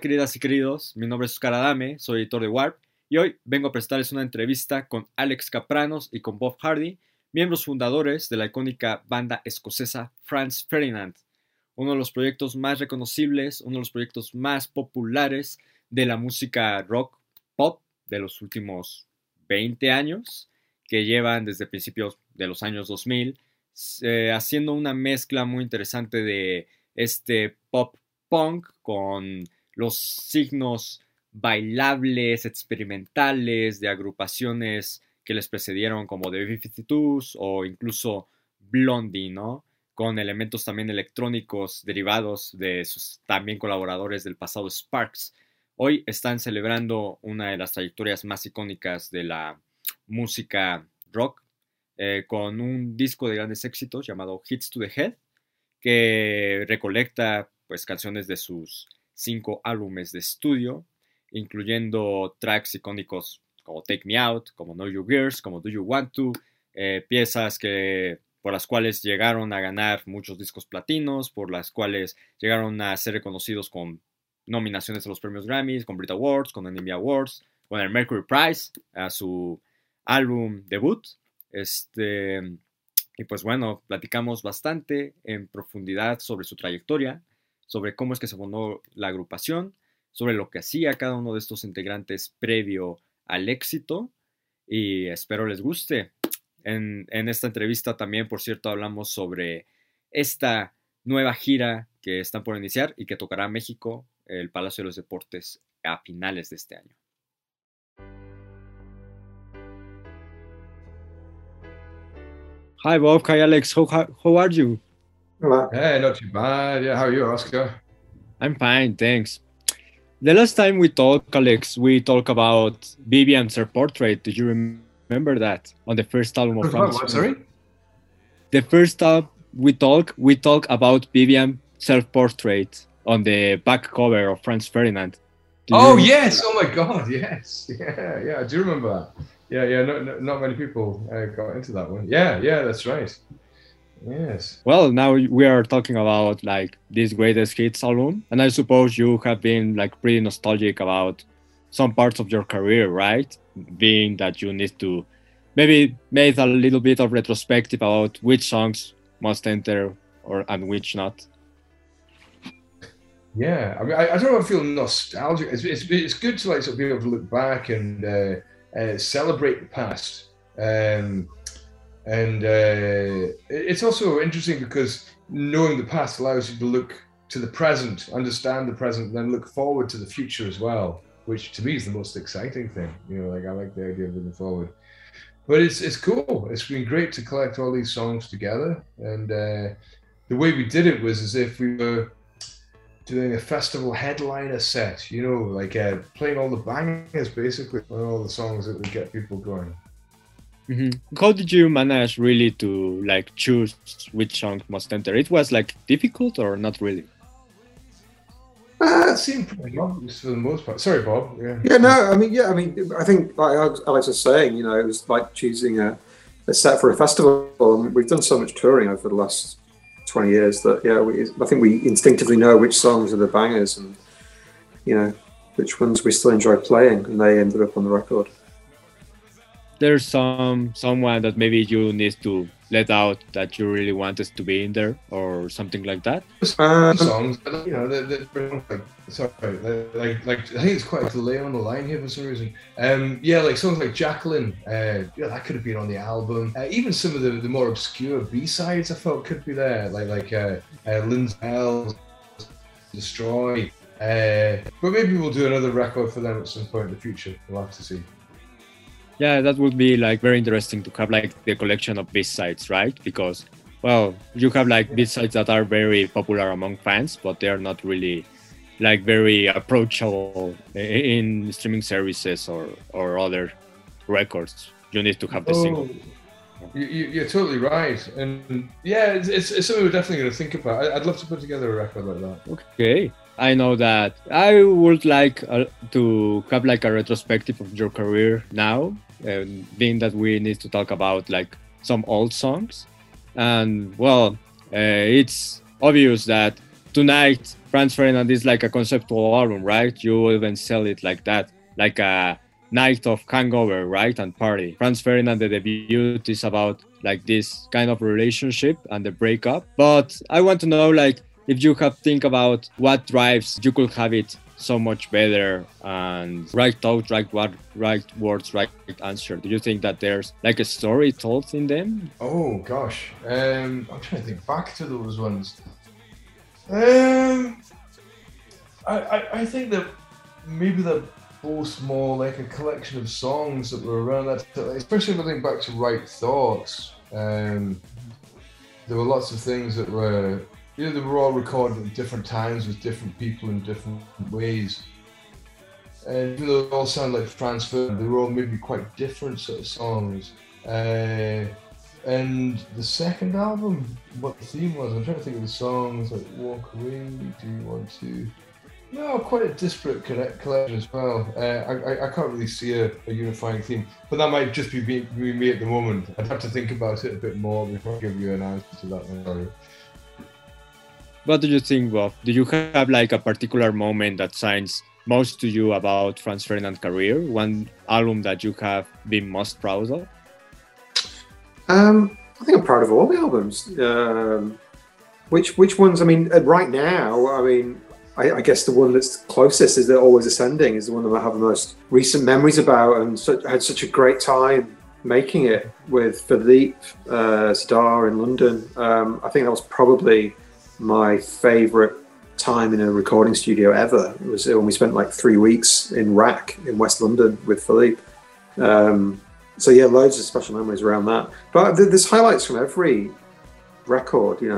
Queridas y queridos, mi nombre es Oscar Adame, soy editor de Warp y hoy vengo a prestarles una entrevista con Alex Capranos y con Bob Hardy, miembros fundadores de la icónica banda escocesa Franz Ferdinand, uno de los proyectos más reconocibles, uno de los proyectos más populares de la música rock pop de los últimos 20 años, que llevan desde principios de los años 2000, eh, haciendo una mezcla muy interesante de este pop punk con los signos bailables, experimentales de agrupaciones que les precedieron como The B-52s o incluso Blondie, ¿no? Con elementos también electrónicos derivados de sus también colaboradores del pasado Sparks. Hoy están celebrando una de las trayectorias más icónicas de la música rock eh, con un disco de grandes éxitos llamado Hits to the Head que recolecta pues canciones de sus cinco álbumes de estudio, incluyendo tracks icónicos como Take Me Out, como Know Your Gears, como Do You Want To, eh, piezas que, por las cuales llegaron a ganar muchos discos platinos, por las cuales llegaron a ser reconocidos con nominaciones a los premios Grammys, con Brit Awards, con Enemy Awards, con el Mercury Prize, a su álbum debut. Este, y pues bueno, platicamos bastante en profundidad sobre su trayectoria, sobre cómo es que se fundó la agrupación, sobre lo que hacía cada uno de estos integrantes previo al éxito y espero les guste. En, esta entrevista también, por cierto, hablamos sobre esta nueva gira que están por iniciar y que tocará México, el Palacio de los Deportes, a finales de este año. Hi Bob, hi Alex, how, are you? Hello. Hey, not too bad. Yeah, how are you, Oscar? I'm fine, thanks. The last time we talked, Alex, we talked about Vivian's self portrait. Do you remember that on the first album of France? What, sorry? The first time we talk, we talk about Vivian self-portrait on the back cover of Franz Ferdinand. Oh yes! Oh my God! Yes! Yeah, yeah. I do remember that. Yeah, yeah. Not, not, not many people uh, got into that one. Yeah, yeah. That's right. Yes. Well, now we are talking about like this greatest hits album, and I suppose you have been like pretty nostalgic about some parts of your career, right? Being that you need to maybe make a little bit of retrospective about which songs must enter or and which not. Yeah, I mean, I, I don't know. I feel nostalgic. It's, it's, it's good to like sort of be able to look back and uh, uh, celebrate the past. Um, and uh, it's also interesting because knowing the past allows you to look to the present, understand the present, then look forward to the future as well, which to me is the most exciting thing. You know, like I like the idea of looking forward. But it's it's cool. It's been great to collect all these songs together, and uh, the way we did it was as if we were doing a festival headliner set. You know, like uh, playing all the bangers basically, all the songs that would get people going. Mm-hmm. How did you manage really to like choose which song must enter? It was like difficult or not really? Uh, it seemed pretty obvious for the most part. Sorry, Bob. Yeah. Yeah. No. I mean, yeah. I mean, I think like Alex was saying, you know, it was like choosing a, a set for a festival. And we've done so much touring over the last twenty years that yeah, we, I think we instinctively know which songs are the bangers and you know which ones we still enjoy playing, and they ended up on the record there's some someone that maybe you need to let out that you really wanted to be in there or something like that? Um, songs, you know, they're, they're like sorry, like like I think it's quite a delay on the line here for some reason. Um, yeah, like songs like Jacqueline, uh, yeah, that could have been on the album. Uh, even some of the, the more obscure B sides I thought could be there, like like uh, uh, Love and Destroy. Uh, but maybe we'll do another record for them at some point in the future. We'll have to see. Yeah, that would be like very interesting to have like the collection of B sides right? Because well, you have like B sides that are very popular among fans, but they are not really like very approachable in streaming services or or other records. You need to have the oh, single. You, are totally right, and yeah, it's, it's, it's, something we're definitely going to think about. I'd love to put together a record like that. Okay, I know that I would like uh, to have like a retrospective of your career now, and being that we need to talk about like some old songs and well uh, it's obvious that tonight Franz Ferdinand is like a conceptual album, right? You even sell it like that, like a night of hangover, right? And party. Franz Ferdinand, the debut is about like this kind of relationship and the breakup. But I want to know, like, if you have think about what drives you could have it so much better and right thought, right what, right words, right answer. Do you think that there's like a story told in them? Oh gosh, um, I'm trying to think back to those ones. Um, I, I, I think that maybe the both more like a collection of songs that were around that, especially if I think back to Right Thoughts. Um, there were lots of things that were, you know, they were all recorded at different times with different people in different ways. And even though they all sound like Franz Ferdinand, they were all maybe quite different sort of songs. Uh, and the second album, what the theme was, I'm trying to think of the songs like Walk Away, Do You Want to? No, quite a disparate collection as well. Uh, I, I can't really see a, a, unifying theme, but that might just be me, me, at the moment. I'd have to think about it a bit more before I give you an answer to that. Sorry. What do you think, Bob? Do you have like a particular moment that signs most to you about Franz Ferdinand's career? One album that you have been most proud of? Um, I think I'm proud of all the albums. Um, which which ones? I mean, uh, right now, I mean, I, I, guess the one that's closest is Always Ascending is the one that I have the most recent memories about, and had such a great time making it with Philippe uh, Zdar in London. Um, I think that was probably my favourite time in a recording studio ever. It was when we spent like three weeks in RAK in West London with Philippe. Um, so yeah, loads of special memories around that. But there's highlights from every record. You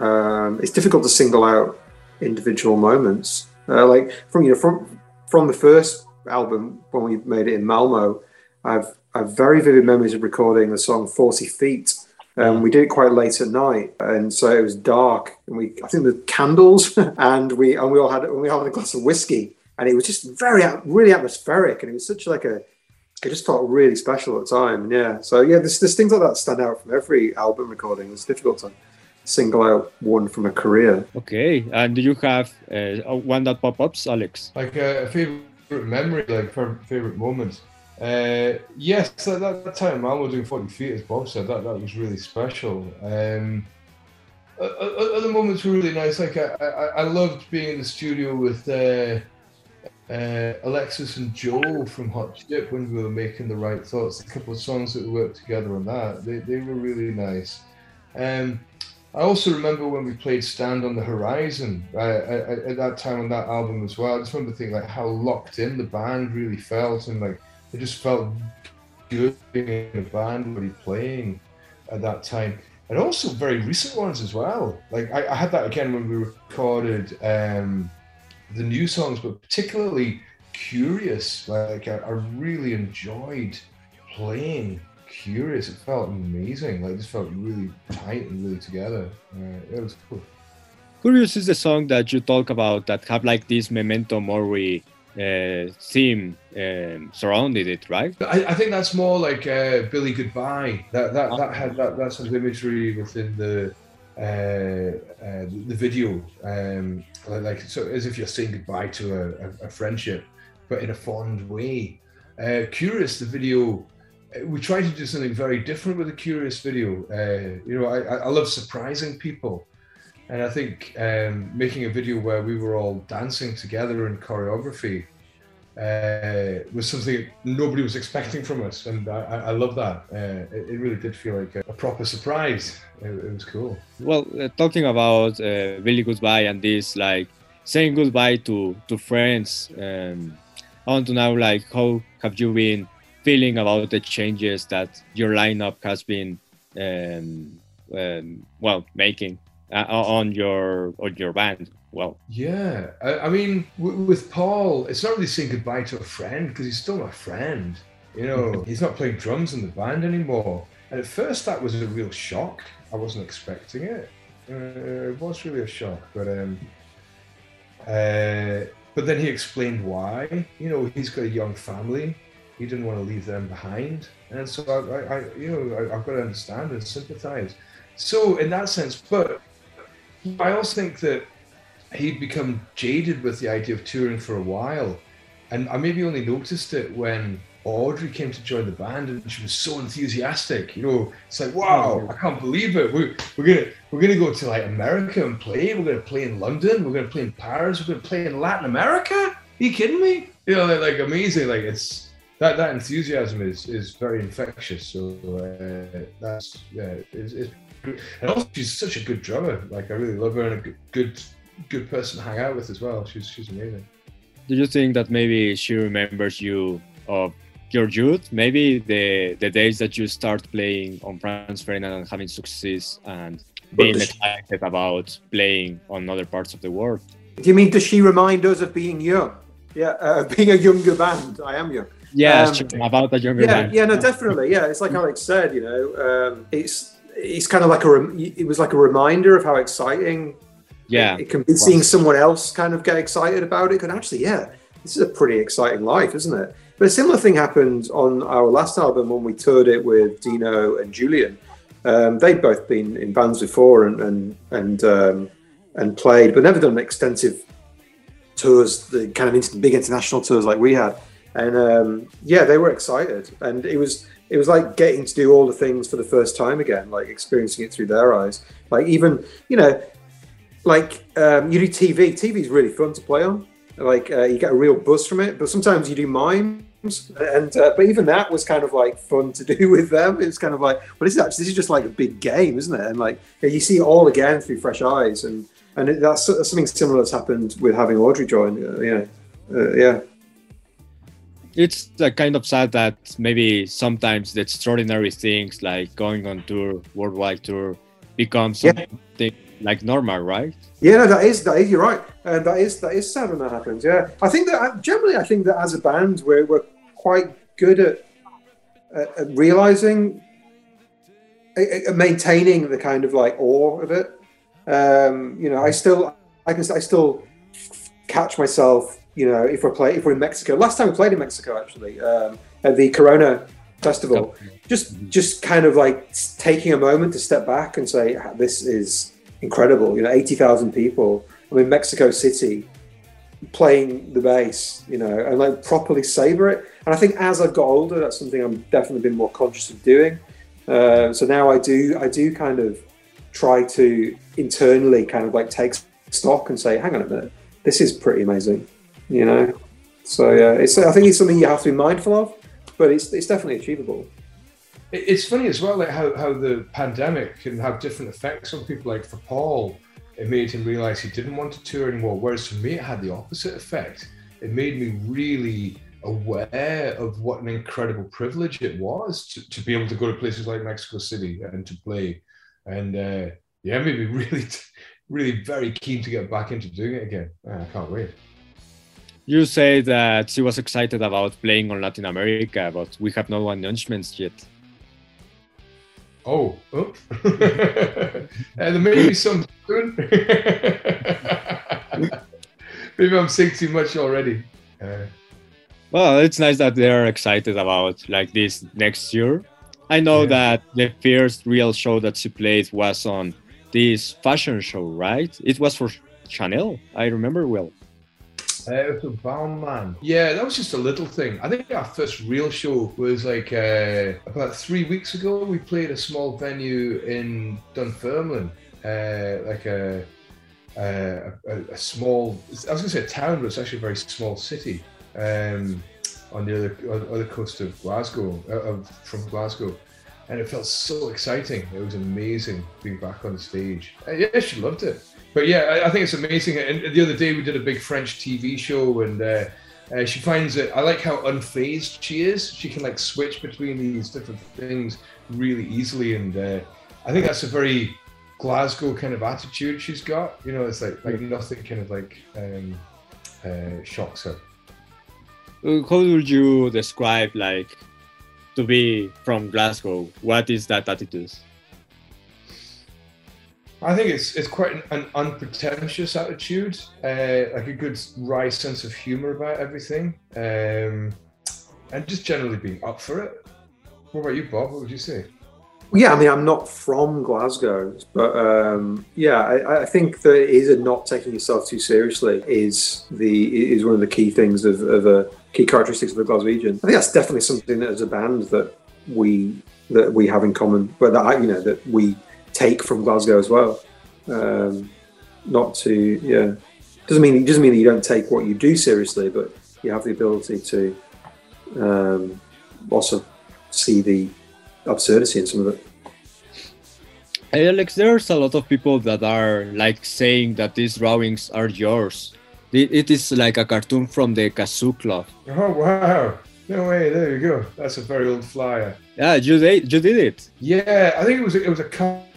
know, um, it's difficult to single out individual moments. Uh, like from you know from from the first album when we made it in Malmo, I've I've very vivid memories of recording the song Forty Feet. Um, we did it quite late at night, and so it was dark. And we, I think, the candles, and we and we all had and we all had a glass of whiskey, and it was just very really atmospheric, and it was such like a it just felt really special at the time. And yeah. So yeah, there's, there's things like that stand out from every album recording. It's difficult to single out one from a career. Okay. And do you have uh, one that pop ups, Alex? Like a, a favorite memory, like favorite moment. Uh, yes, at that, time I was doing 40 feet, as Bob said, that, that was really special. Um, other moments were really nice. Like I, I, I loved being in the studio with uh, uh, Alexis and Joe from Hot Chip when we were making the right thoughts. A couple of songs that we worked together on that. They, they were really nice. Um, I also remember when we played Stand on the Horizon uh, at, at, that time on that album as well. I just remember thinking like how locked in the band really felt and like it just felt good being in a band really playing at that time. And also very recent ones as well. Like I, I had that again when we recorded um, the new songs, but particularly Curious. Like I, I really enjoyed playing Curious. It felt amazing. Like this felt really tight and really together. Uh, it was cool. Curious is the song that you talk about that have like this memento mori uh, theme um, surrounded it, right? I, I, think that's more like uh, Billy Goodbye. That that that had that, sort of imagery within the uh, uh, the video, um, like so as if you're saying goodbye to a, a, a friendship, but in a fond way. Uh, Curious, the video, uh, we tried to do something very different with the Curious video. You know, I, I love surprising people. And I think um, making a video where we were all dancing together in choreography uh, was something nobody was expecting from us, and I, I love that. Uh, it, it, really did feel like a, a proper surprise. It, it, was cool. Well, uh, talking about uh, Billy Goodbye and this, like saying goodbye to to friends. Um, I want to know, like, how have you been feeling about the changes that your lineup has been, um, um, well, making uh, on your on your band? well. Yeah, I, I mean, w- with Paul, it's not really saying goodbye to a friend because he's still my friend. You know, he's not playing drums in the band anymore. And at first, that was a real shock. I wasn't expecting it. Uh, it was really a shock, but um, uh, but then he explained why. You know, he's got a young family. He didn't want to leave them behind, and so I, I you know, I, I've got to understand and sympathise. So in that sense, but I also think that he'd become jaded with the idea of touring for a while, and I maybe only noticed it when Audrey came to join the band, and she was so enthusiastic. You know, it's like, wow, oh, I can't believe it. We're, we're gonna we're gonna go to like America and play. We're gonna play in London. We're gonna play in Paris. We're gonna play in Latin America. Are you kidding me? You know, like, like amazing. Like it's that that enthusiasm is is very infectious. So uh, that's yeah, it's, it's, and also she's such a good drummer. Like I really love her and a good good, good person to hang out with as well. She's she's amazing. Do you think that maybe she remembers you of your youth? Maybe the the days that you start playing on Franz Ferdinand and having success and being excited about playing on other parts of the world. Do you mean does she remind us of being young? Yeah, uh, being a younger band. I am young. Yeah, um, about that younger yeah. Yeah, no, definitely. Yeah, it's like Alex said. You know, um, it's it's kind of like a it was like a reminder of how exciting. Yeah, it, it can be seeing someone else kind of get excited about it. And actually, yeah, this is a pretty exciting life, isn't it? But a similar thing happened on our last album when we toured it with Dino and Julian. Um, they'd both been in bands before and and and, um, and played, but never done extensive tours, the kind of big international tours like we had and um, yeah, they were excited, and it was it was like getting to do all the things for the first time again, like experiencing it through their eyes. Like even you know, like um, you do TV. TV is really fun to play on. Like uh, you get a real buzz from it, but sometimes you do mimes, and uh, but even that was kind of like fun to do with them. It's kind of like, well, this is actually this is just like a big game, isn't it? And like you see it all again through fresh eyes, and and it, that's, something similar that's happened with having Audrey join. Uh, know, uh, yeah it's uh, kind of sad that maybe sometimes the extraordinary things like going on tour, worldwide tour, become something yeah. like normal, right? Yeah, no, that is that is you're right, and that is that is sad when that happens. Yeah, I think that uh, generally, I think that as a band, we're we're quite good at, at, at realizing, at, at maintaining the kind of like awe of it. Um, you know, I still, I can, I still catch myself you know, if we're play if we're in Mexico. Last time we played in Mexico, actually, um, at the Corona Festival, just just kind of like taking a moment to step back and say, "This is incredible." You know, eighty thousand people. I'm in Mexico City, playing the bass. You know, and like properly savor it. And I think as I've got older, that's something I'm definitely been more conscious of doing. Uh, so now I do I do kind of try to internally kind of like take stock and say, "Hang on a minute, this is pretty amazing." You know. So yeah, it's I think it's something you have to be mindful of, but it's it's definitely achievable. It's funny as well, like how, how the pandemic can have different effects on people. Like for Paul, it made him realize he didn't want to tour anymore. Whereas for me, it had the opposite effect. It made me really aware of what an incredible privilege it was to, to be able to go to places like Mexico City and to play. And uh, yeah, made me really, really very keen to get back into doing it again. I can't wait. You say that she was excited about playing on Latin America, but we have no announcements yet. Oh, oh. uh, there may be some soon. Maybe I'm saying too much already. Uh, well, it's nice that they're excited about like this next year. I know yeah. that the first real show that she played was on this fashion show, right? It was for Chanel. I remember well. It was Yeah, that was just a little thing. I think our first real show was like uh, about three weeks ago. We played a small venue in Dunfermline, uh, like a, a, a, small. I was going to say a town, but it's actually a very small city um, on the other other coast of Glasgow, uh, from Glasgow. And it felt so exciting. It was amazing being back on the stage. Uh, yeah, she loved it but yeah, I, I, think it's amazing. And the other day we did a big French TV show, and uh, uh, she finds it. I like how unfazed she is. She can like switch between these different things really easily, and uh, I think that's a very Glasgow kind of attitude she's got. You know, it's like like nothing kind of like um, uh, shocks her. How would you describe like to be from Glasgow? What is that attitude? I think it's it's quite an, an unpretentious attitude, uh, like a good wry sense of humor about everything, um, and just generally being up for it. What about you, Bob? What would you say? Yeah, I mean, I'm not from Glasgow, but um, yeah, I, I, think that is a not taking yourself too seriously is the is one of the key things of, of a key characteristics of the Glaswegian. I think that's definitely something that as a band that we that we have in common, but that I, you know that we take from Glasgow as well. Um, not to yeah, doesn't mean it doesn't mean that you don't take what you do seriously, but you have the ability to um, also see the absurdity in some of it. Alex, there's a lot of people that are like saying that these drawings are yours. It is like a cartoon from the Kazoo Club. Oh wow! No way! There you go. That's a very old flyer. Yeah, you did. You did it. Yeah, I think it was it was a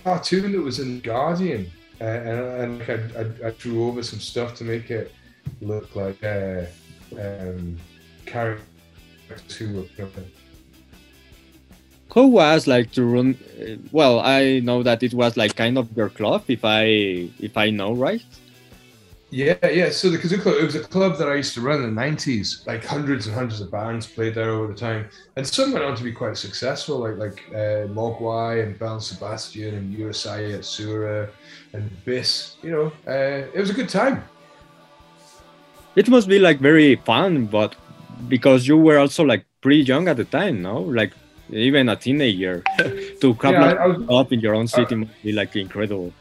cartoon that was in Guardian, uh, and, and I, I, I, drew over some stuff to make it look like uh, um, characters who were how was like to run well i know that it was like kind of your club if i if i know right yeah yeah. So the kazoo club it was a club that i used to run in the 90s like hundreds and hundreds of bands played there over the time. And some went on to be quite successful like like uh, mogwai and belle sebastian and Urusei Yatsura and Bis you know. Uh, it was a good time. It must be like very fun but because you were also like pretty young at the time no? Like even a teenager to come yeah, like, was, up in your own city uh, must be like incredible.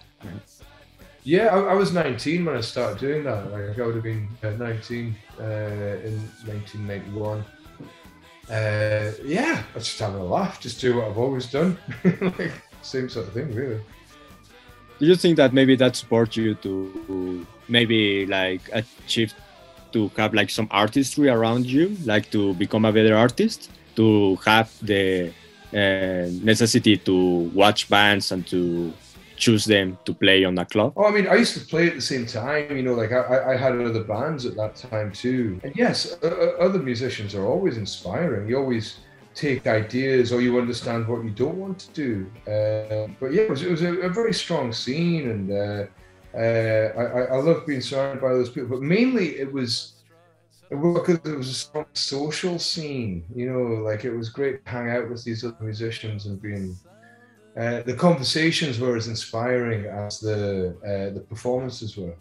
Yeah, I, I, was 19 when I started doing that. Like I would have been uh, 19 uh, in 1991. Uh, yeah, I just having a laugh, just do what I've always done, like same sort of thing, really. Do you think that maybe that supports you to maybe like achieve to have like some artistry around you, like to become a better artist? to have the uh, necessity to watch bands and to choose them to play on that club? Oh, I mean, I used to play at the same time. You know, like I, I had other bands at that time too. And yes, other musicians are always inspiring. You always take ideas or you understand what you don't want to do. Uh, but yeah, it was, it was a, a, very strong scene, and uh, uh I, I love being surrounded by those people. But mainly, it was because it was a strong social scene, you know, like it was great to hang out with these other musicians and being. Uh, the conversations were as inspiring as the uh, the performances were.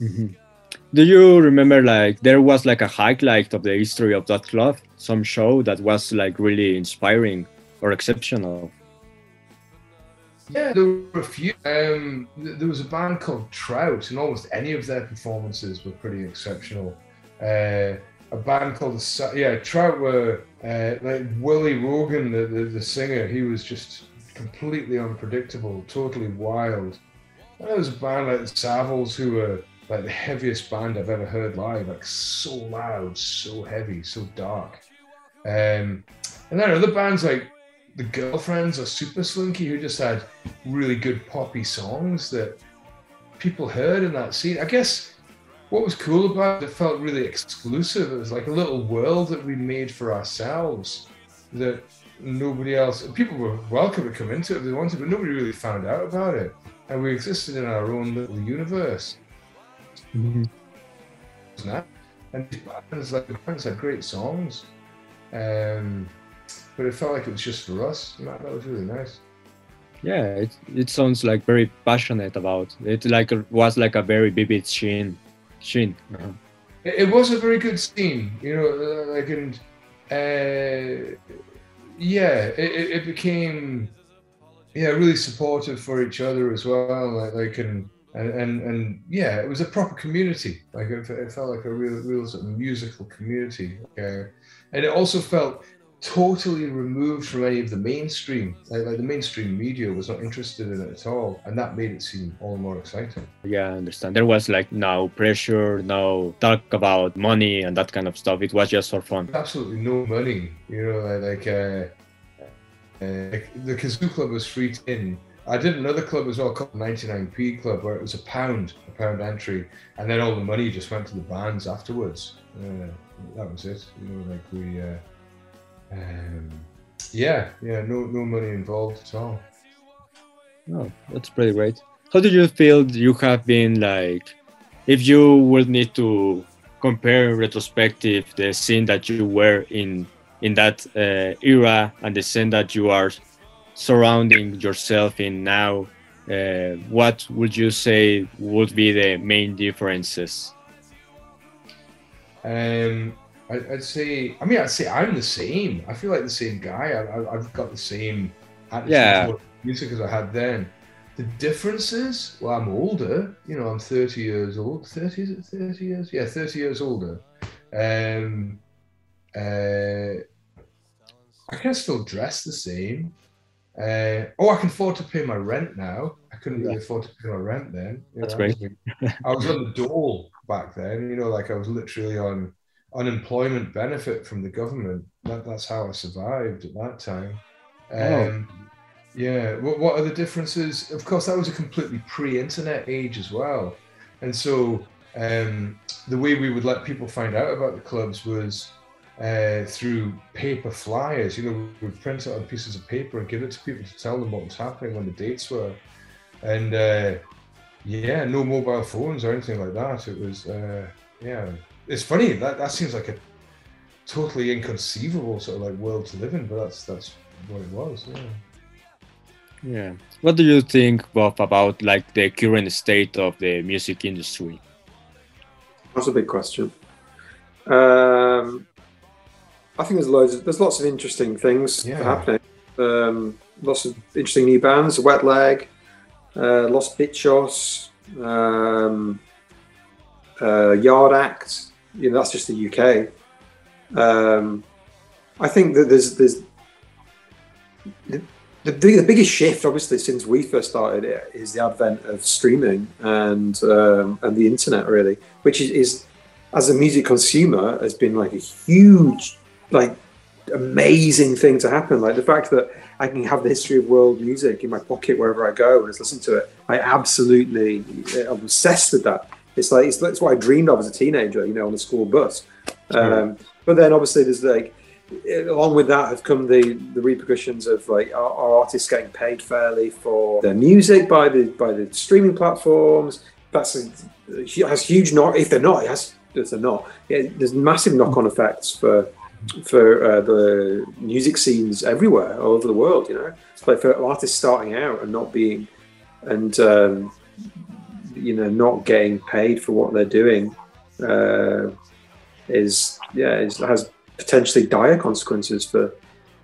Mm-hmm. Do you remember like there was like a highlight of the history of that club, some show that was like really inspiring or exceptional? Yeah, there were a few. Um, there was a band called Trout, and almost any of their performances were pretty exceptional uh, a band called the yeah Trout were uh, like Willie Rogan, the, the, the singer. He was just completely unpredictable, totally wild. And there was a band like the who were like the heaviest band I've ever heard live, like so loud, so heavy, so dark. Um, and then other bands like the Girlfriends or Super Slinky who just had really good poppy songs that people heard in that scene. I guess what was cool about it, it felt really exclusive. It was like a little world that we made for ourselves that nobody else, people were welcome to come into it if they wanted, but nobody really found out about it. And we existed in our own little universe. Mm-hmm. And these bands, like the bands had great songs. Um, but it felt like it was just for us. That, was really nice. Yeah, it, it sounds like very passionate about it. Like was like a very vivid scene Shane. Uh-huh. It, it, was a very good scene, you know, uh, like and uh, yeah, it, it became yeah really supportive for each other as well, like like and and and, yeah, it was a proper community. Like it, it felt like a real real sort of musical community, uh, and it also felt totally removed from any of the mainstream. Like, like, the mainstream media was not interested in it at all, and that made it seem all the more exciting. Yeah, I understand. There was like no pressure, no talk about money and that kind of stuff. It was just for fun. Absolutely no money. You know, like, uh, uh, the Kazoo Club was free to in. I did another club as well called 99p Club, where it was a pound, a pound entry, and then all the money just went to the bands afterwards. Uh, that was it. You know, like we. Um, yeah, yeah, no, no money involved at all. Oh, that's pretty great. How did you feel you have been like, if you would need to compare in retrospective the scene that you were in in that uh, era and the scene that you are surrounding yourself in now, uh, what would you say would be the main differences? Um, I, would say, I mean, I'd say I'm the same. I feel like the same guy. I, have got the same attitude yeah. music as I had then. The differences, well, I'm older. You know, I'm 30 years old. 30 is it 30 years? Yeah, 30 years older. Um, uh, I can still dress the same. Uh, oh, I can afford to pay my rent now. I couldn't really afford to pay my rent then. You That's know, great. I was on the dole back then. You know, like I was literally on unemployment benefit from the government. That, that's how I survived at that time. Oh. Um, oh. Yeah. What, what are the differences? Of course, that was a completely pre-internet age as well, and so um, the way we would let people find out about the clubs was uh, through paper flyers. You know, we'd print it on pieces of paper and give it to people to tell them what was happening when the dates were. And uh, yeah, no mobile phones or anything like that. It was, uh, yeah, it's funny that that seems like a totally inconceivable sort of like world to live in, but that's that's what it was. Yeah. Yeah. What do you think, Bob, about like the current state of the music industry? That's a big question. Um, I think there's loads. Of, there's lots of interesting things yeah. happening. Um, lots of interesting new bands. Wet Leg, uh, Los Bichos, um, uh, Yard Act. You know, that's just the UK. Um, I think that there's there's the, the, the, biggest shift, obviously, since we first started it, is the advent of streaming and um, and the internet, really, which is, is as a music consumer has been like a huge like amazing thing to happen. Like the fact that I can have the history of world music in my pocket wherever I go and just listen to it. I absolutely, I'm obsessed with that. It's like it's, it's what I dreamed of as a teenager, you know, on the school bus. Um, but then obviously there's like, along with that have come the the repercussions of like our, our, artists getting paid fairly for their music by the by the streaming platforms. That's a, has huge not if they're not, it has if they're not. Yeah, there's massive knock on effects for for uh, the music scenes everywhere, all over the world. You know, it's like for artists starting out and not being, and um, you know, not getting paid for what they're doing, uh, is yeah, is, has potentially dire consequences for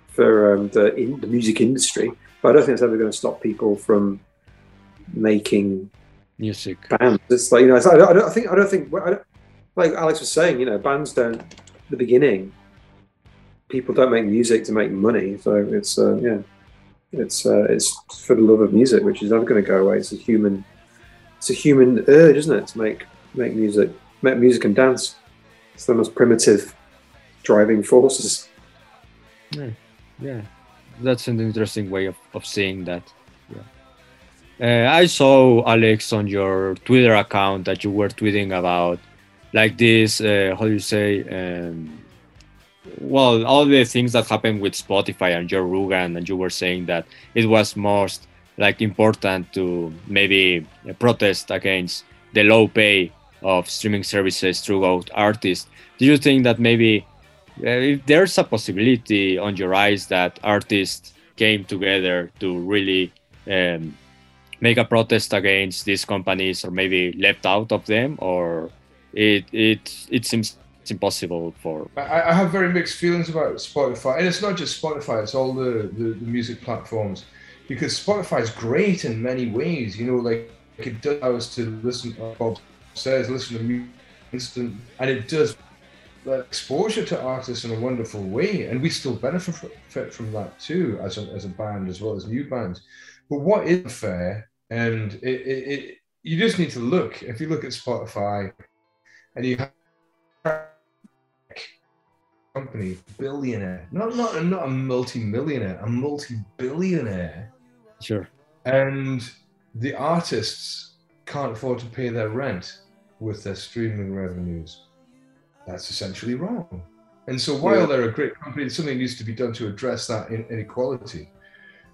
for um, the in, the music industry. But I don't think it's ever going to stop people from making music bands. It's like you know, I, don't, I don't think I don't think I don't, like Alex was saying. You know, bands don't. The beginning people don't make music to make money. So it's uh, yeah, it's uh, it's for the love of music, which is never going to go away. It's a human, it's a human urge, isn't it, to make make music, make music and dance. It's the most primitive driving forces. Yeah, yeah. that's an interesting way of, of seeing that. Yeah. Uh, I saw Alex on your Twitter account that you were tweeting about like this. Uh, how do you say? Um, well, all the things that happened with Spotify and Joe Rogan, and you were saying that it was most like important to maybe protest against the low pay of streaming services throughout artists. Do you think that maybe uh, there's a possibility on your eyes that artists came together to really um, make a protest against these companies or maybe left out of them or it it it seems impossible for. I, I, have very mixed feelings about Spotify, and it's not just Spotify; it's all the, the, the music platforms. Because Spotify is great in many ways, you know, like, like it does allow us to listen. Bob says, listen to music instant, and it does the exposure to artists in a wonderful way, and we still benefit from that too as a, as a band as well as new bands. But what is fair, and it, it, it, you just need to look. If you look at Spotify, and you have company, billionaire, not not not a multi-millionaire, a multi-billionaire. Sure. And the artists can't afford to pay their rent with their streaming revenues. That's essentially wrong. And so while yeah. they're a great company, something needs to be done to address that inequality.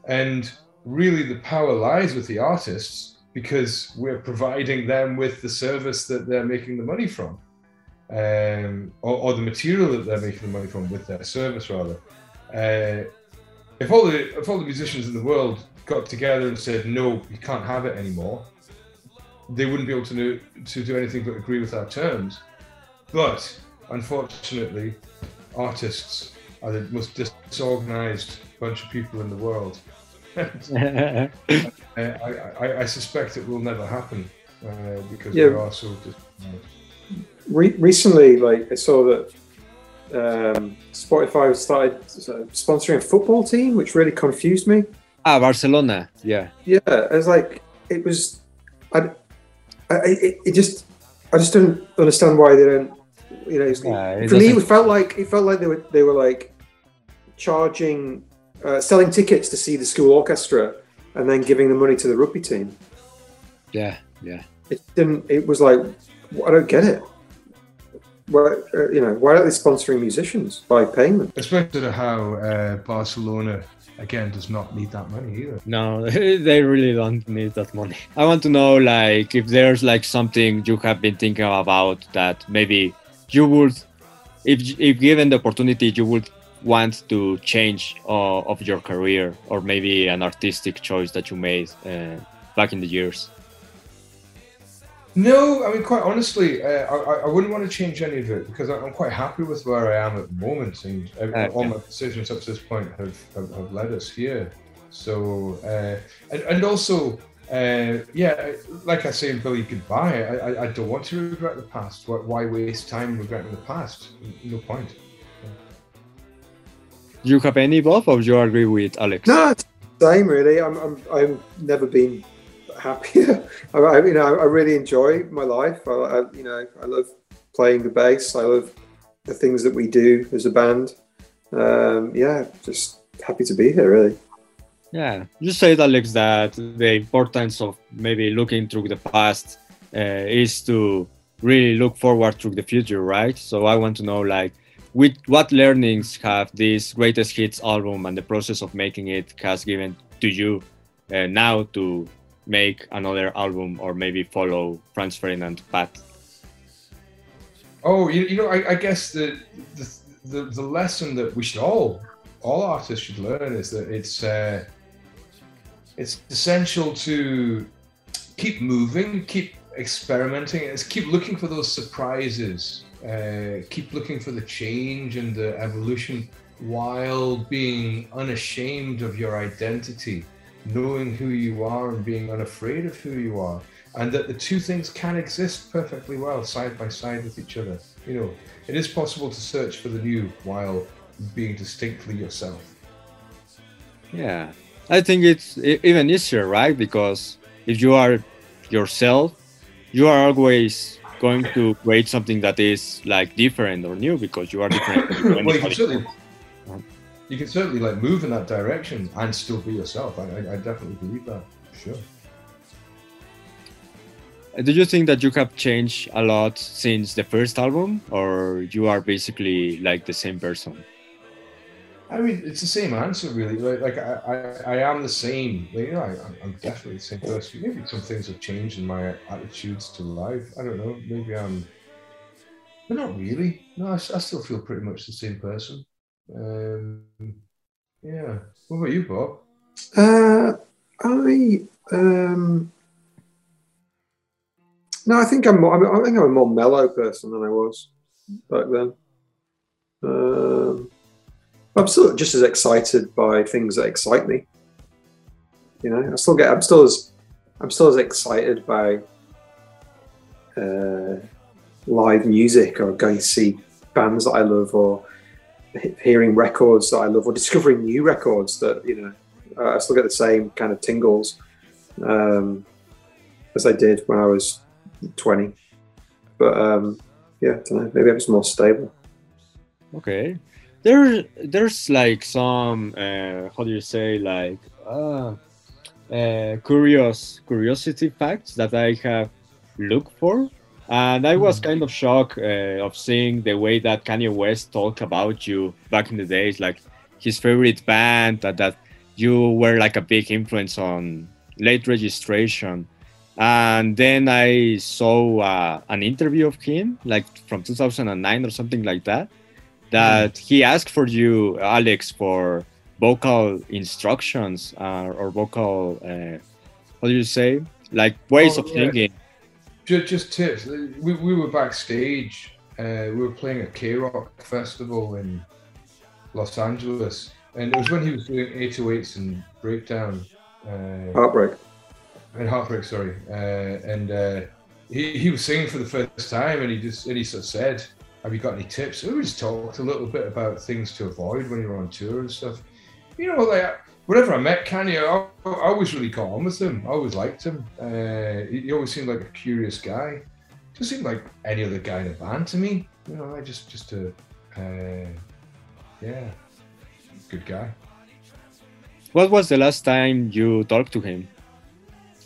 And really, the power lies with the artists because we're providing them with the service that they're making the money from um, or, or, the material that they're making the money from with their service rather. Uh, if all the if all the musicians in the world got together and said no, you can't have it anymore, they wouldn't be able to do, to do anything but agree with our terms. But unfortunately, artists are the most disorganized bunch of people in the world. I, I, I, suspect it will never happen uh, because yeah. we are so. Re- recently, like I saw that um, Spotify started sponsoring a football team, which really confused me. Ah, Barcelona. Yeah. Yeah, it was like it was. I, I it, it just I just don't understand why they don't. You know, yeah, for me, it felt like it felt like they were they were like charging, uh, selling tickets to see the school orchestra, and then giving the money to the rugby team. Yeah, yeah. It didn't. It was like I don't get it why, uh, you know, why aren't they sponsoring musicians by paying them? Especially how uh, Barcelona again does not need that money either. No, they really don't need that money. I want to know, like, if there's like something you have been thinking about that maybe you would, if if given the opportunity, you would want to change uh, of your career, or maybe an artistic choice that you made uh, back in the years. No, I mean, quite honestly, uh, I, I wouldn't want to change any of it because I'm quite happy with where I am at the moment, and okay. all my decisions up to this point have, have, have led us here. So, uh, and, and also, uh, yeah, like I say in Billy Goodbye, I, I, I, don't want to regret the past. Why waste time regretting the past? No point. Do you have any Bob, or do you agree with Alex? No, same really. I'm, I'm, I've never been happier. I, you know, I really enjoy my life. I, I, you know, I love playing the bass. I love the things that we do as a band. Um, yeah, just happy to be here, really. Yeah, you said, Alex, that the importance of maybe looking through the past uh, is to really look forward through the future, right? So I want to know, like, with what learnings have this greatest hits album and the process of making it has given to you uh, now to make another album or maybe follow Franz Ferdinand path? Oh, you, you know, I, I guess the, the, the the lesson that we should all all artists should learn is that it's uh, it's essential to keep moving, keep experimenting, it's keep looking for those surprises, uh, keep looking for the change and the evolution while being unashamed of your identity knowing who you are and being unafraid of who you are, and that the two things can exist perfectly well side by side with each other. You know, it is possible to search for the new while being distinctly yourself. Yeah, I think it's even easier, right? Because if you are yourself, you are always going to create something that is like different or new because you are different. well, you can certainly like move in that direction and still be yourself. I, I, I definitely believe that. Sure. Uh, do you think that you have changed a lot since the first album, or you are basically like the same person? I mean, it's the same answer, really. Like, like I, I, I am the same. Like, you know, I, I'm definitely the same person. Maybe some things have changed in my attitudes to life. I don't know. Maybe I'm, but not really. No, I, I still feel pretty much the same person. Um, yeah. What about you, Bob? Uh, I um, no, I think I'm more, I think I'm a more mellow person than I was back then. Um, I'm still just as excited by things that excite me. You know, I still get. I'm still as. I'm still as excited by uh, live music or going to see bands that I love or hearing records that I love or discovering new records that you know uh, I still get the same kind of tingles um, as I did when I was 20. But um, yeah, I don't know. Maybe I'm just more stable. Okay, there there's like some uh, how do you say like uh, uh, curious curiosity facts that I have looked for and I was hmm. kind of shocked uh, of seeing the way that Kanye West talked about you back in the days, like his favorite band, that, that you were like a big influence on late registration. And then I saw uh, an interview of him, like from 2009 or something like that, that mm. he asked for you, Alex, for vocal instructions uh, or vocal, uh, what do you say? Like ways Oh, of yeah. singing. Just, just tips. We, we were backstage. Uh, we were playing a KROQ festival in Los Angeles, and it was when he was doing 808s and breakdown. Uh, Heartbreak. and heartbreak sorry uh, and uh, he, he was singing for the first time and he just and he sort of said have you got any tips we just talked a little bit about things to avoid when you're on tour and stuff you know like whenever i met kanye i, I always really got on with him i always liked him uh, he, he always seemed like a curious guy just seemed like any other guy in a band to me you know i just just a uh, yeah good guy What was the last time you talked to him?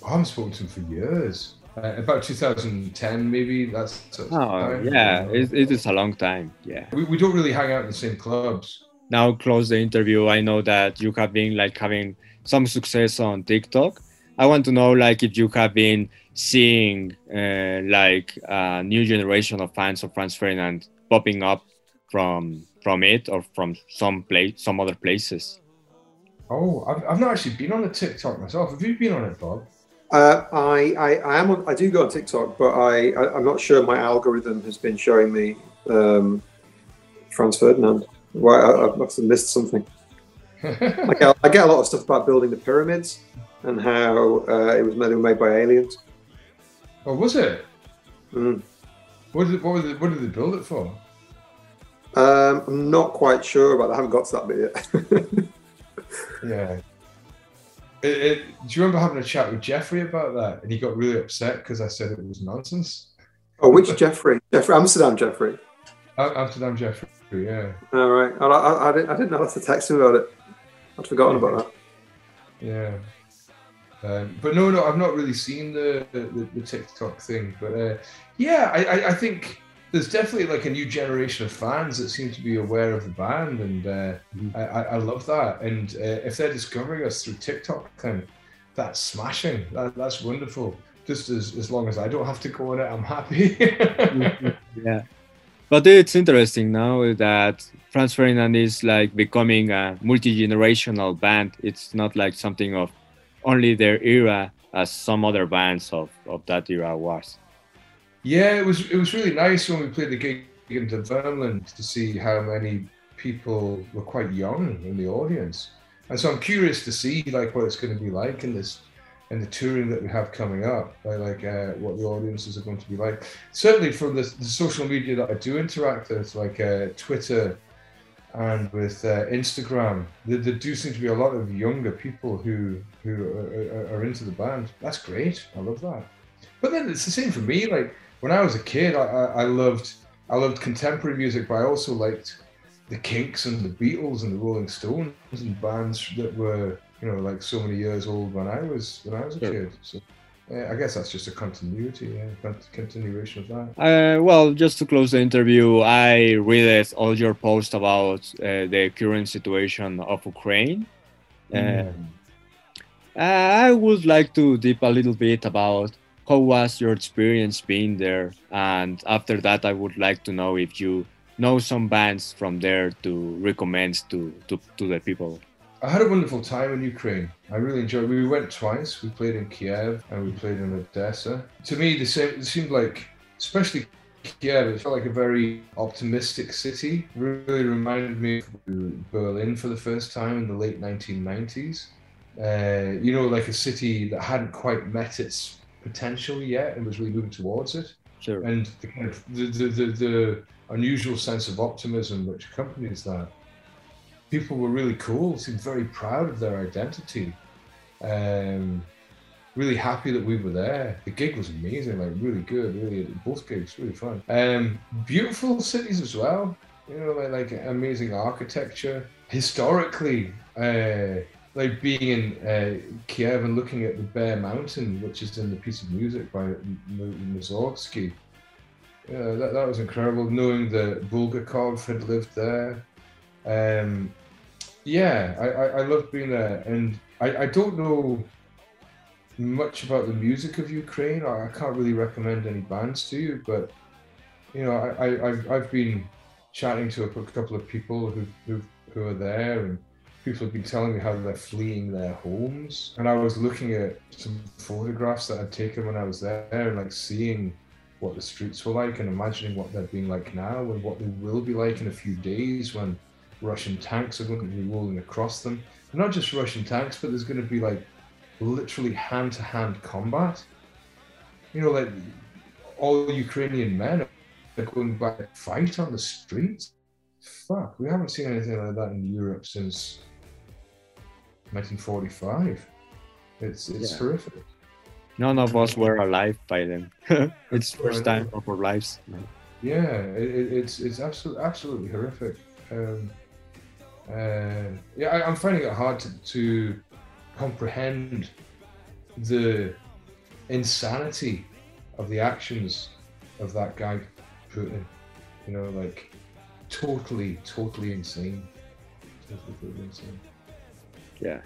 I haven't spoken to him for years. Uh, about 2010, maybe. That's Oh, time. yeah, it, it is a long time. Yeah. We, we don't really hang out in the same clubs. Now, close the interview. I know that you have been like having some success on TikTok. I want to know like if you have been seeing uh, like a new generation of fans of Franz Ferdinand popping up from from it or from some place, some other places. Oh, I've, I've not actually been on the TikTok myself. Have you been on it, Bob? Uh, I, I, I am on, I do go on TikTok, but I, I I'm not sure my algorithm has been showing me um, Franz Ferdinand. Why I, I must have missed something. I get, I get a lot of stuff about building the pyramids and how uh, it was made, they were made by aliens. oh, was it? Mm. What did, what, was it, what did they build it for? Um, I'm not quite sure about that. I haven't got to that bit yet. Yeah. It, it, do you remember having a chat with Jeffrey about that? And he got really upset because I said it was nonsense. oh, which Jeffrey? Jeffrey Amsterdam Jeffrey. Am- Amsterdam Jeffrey, yeah. All right. I, I, I, didn't, I didn't know how to text him about it. I'd forgotten about that. Yeah. Um, but no, no, I've not really seen the the, the TikTok thing. But uh, yeah, I, I, I think there's definitely like a new generation of fans that seem to be aware of the band, and uh, Mhm. I, I I love that. And uh, if they're discovering us through TikTok, then that's smashing. That, that's wonderful. Just as, as long as I don't have to go on it, I'm happy. yeah but it's interesting now that franz ferdinand is like becoming a multi-generational band. It's not like something of only their era as some other bands of, of that era was. Yeah, it was it was really nice when we played the gig in Dunfermline to see how many people were quite young in the audience, and so I'm curious to see like what it's going to be like in this in the touring that we have coming up, like, like uh, what the audiences are going to be like. Certainly from the, the social media that I do interact with, like uh, Twitter and with uh, Instagram, there, there do seem to be a lot of younger people who who are, are, into the band. That's great. I love that. But then it's the same for me. Like when I was a kid, I, I loved I loved contemporary music, but I also liked the Kinks and the Beatles and the Rolling Stones and bands that were you know like so many years old when I was when I was a Sure. kid. So uh, I guess that's just a continuity, yeah, continuation of that. uh, well just to close the interview i read all your posts about uh, the current situation of ukraine Um, I would like to deep a little bit about how was your experience being there, and after that, I would like to know if you know some bands from there to recommend to to, to the people. I had a wonderful time in Ukraine. I really enjoyed. It. We went twice. We played in Kiev and we played in Odessa. To me, the same. It seemed like, especially Kiev, it felt like a very optimistic city. Really reminded me of Berlin for the first time in the late 1990s. Uh, you know, like a city that hadn't quite met its potential yet and was really moving towards it Sure. and the kind of the, the, the, the unusual sense of optimism which accompanies that. People were really cool, seemed very proud of their identity. Um, really happy that we were there. The gig was amazing, like really good, really both gigs really fun. Um, beautiful cities as well. You know, like, like amazing architecture. Historically, uh, like being in uh, Kiev and looking at the Bald Mountain, which is in the piece of music by Mussorgsky. Yeah, that, that was incredible. Knowing that Bulgakov had lived there. Um, yeah, I, I, I being there. And I, I don't know much about the music of Ukraine. I, I can't really recommend any bands to you, but you know, I, I, I've, I've been chatting to a couple of people who, who, who are there and people have been telling me how they're fleeing their homes. And I was looking at some photographs that I'd taken when I was there and like seeing what the streets were like and imagining what they're being like now and what they will be like in a few days when Russian tanks are going to be rolling across them. And not just Russian tanks, but there's going to be like literally hand to hand combat. You know, like all Ukrainian men are going back to fight on the streets. Fuck, we haven't seen anything like that in Europe since 1945. It's it's Yeah. horrific. None of us were alive by then. it's first time of our lives. Yeah, it, it, it's it's absolutely absolutely horrific. Um, uh, yeah, I, I'm finding it hard to, to comprehend the insanity of the actions of that guy Putin. You know, like totally, totally insane. Totally, totally insane. Yeah.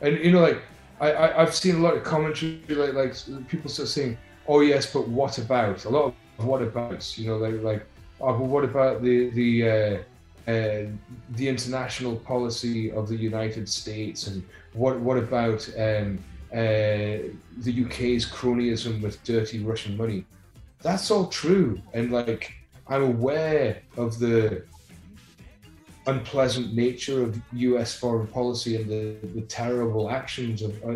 And you know, like I, I I've seen a lot of commentary, like like people start saying, "Oh yes, but what about?" A lot of what abouts. You know, like like oh, but what about the the uh, uh, the international policy of the United States, and what what about um, uh, the UK's cronyism with dirty Russian money? That's all true, and like I'm aware of the unpleasant nature of U.S. foreign policy and the, the terrible actions of uh,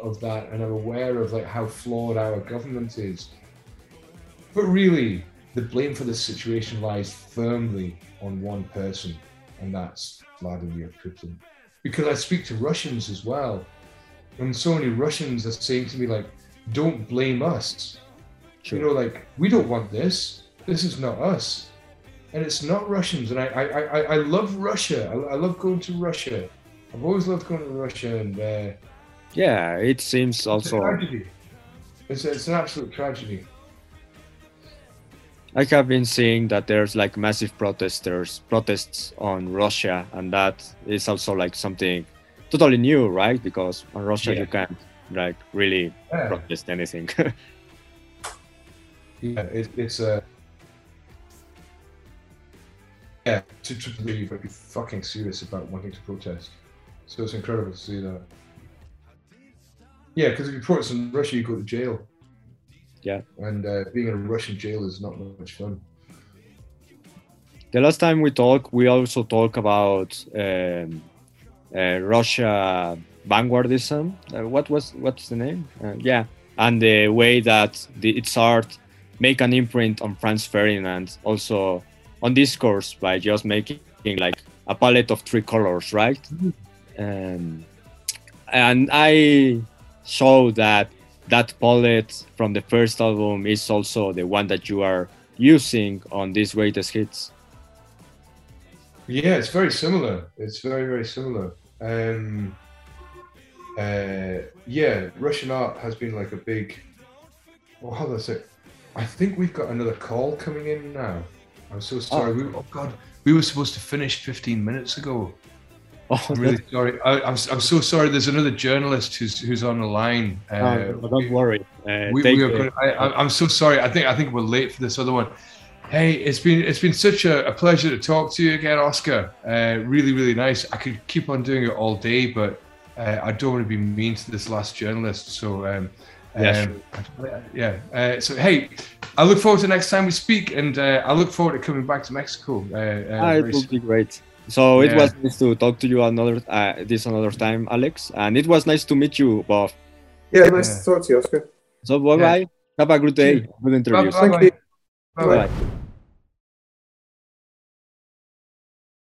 of that, and I'm aware of like how flawed our government is. But really, the blame for this situation lies firmly on one person, and that's Vladimir Putin. Because I speak to Russians as well, and so many Russians are saying to me like, "Don't blame us." Sure. You know, like we don't want this. This is not us and it's not Russians. And I, I, I, I love Russia. I, I love going to Russia. I've always loved going to Russia, and uh, yeah, it seems it's a also. tragedy. It's, it's an absolute tragedy. I have been seeing that there's like massive protesters protests on Russia, and that is also like something totally new, right? Because on Russia Yeah. you can't like really Yeah, protest anything. yeah it, it's a. yeah, to, to believe to be fucking serious about wanting to protest. So it's incredible to see that. Yeah, because if you protest in Russia, you go to jail. Yeah. And uh, being in a Russian jail is not much fun. the last time we talked, we also talked about um, uh, Russia vanguardism. Uh, what was what's the name? Uh, yeah, and the way that the, its art make an imprint on Franz Ferdinand, also on discourse by just making like a palette of three colors, right? Um, and I saw that that palette from the first album is also the one that you are using on these greatest hits. Yeah, it's very similar. It's very, very similar. Um, uh, yeah, Russian art has been like a big. Well, how do I say? I think we've got another call coming in now. I'm so sorry. We, oh God, we were supposed to finish 15 minutes ago. Oh, I'm really sorry. I, I'm, I'm so sorry. There's another journalist who's who's on the line. Uh, Oh, but don't worry. Uh, we, we going, I, I'm so sorry. I think I think we're late for this other one. Hey, it's been it's been such a, a pleasure to talk to you again, Oscar. Uh, really, really nice. I could keep on doing it all day, but uh, I don't want to be mean to this last journalist. So um, Yeah, um, yeah. Uh, so hey, I look forward to next time we speak, and uh, I look forward to coming back to Mexico. Uh, uh, Ah, it will soon. be great. So it was nice to talk to you another uh, this another time, Alex, and it was nice to meet you, Bob. Yeah, nice Yeah. to talk to you, Oscar. So bye bye. Have a good day. Good interviews. Bye-bye. Bye-bye. Bye.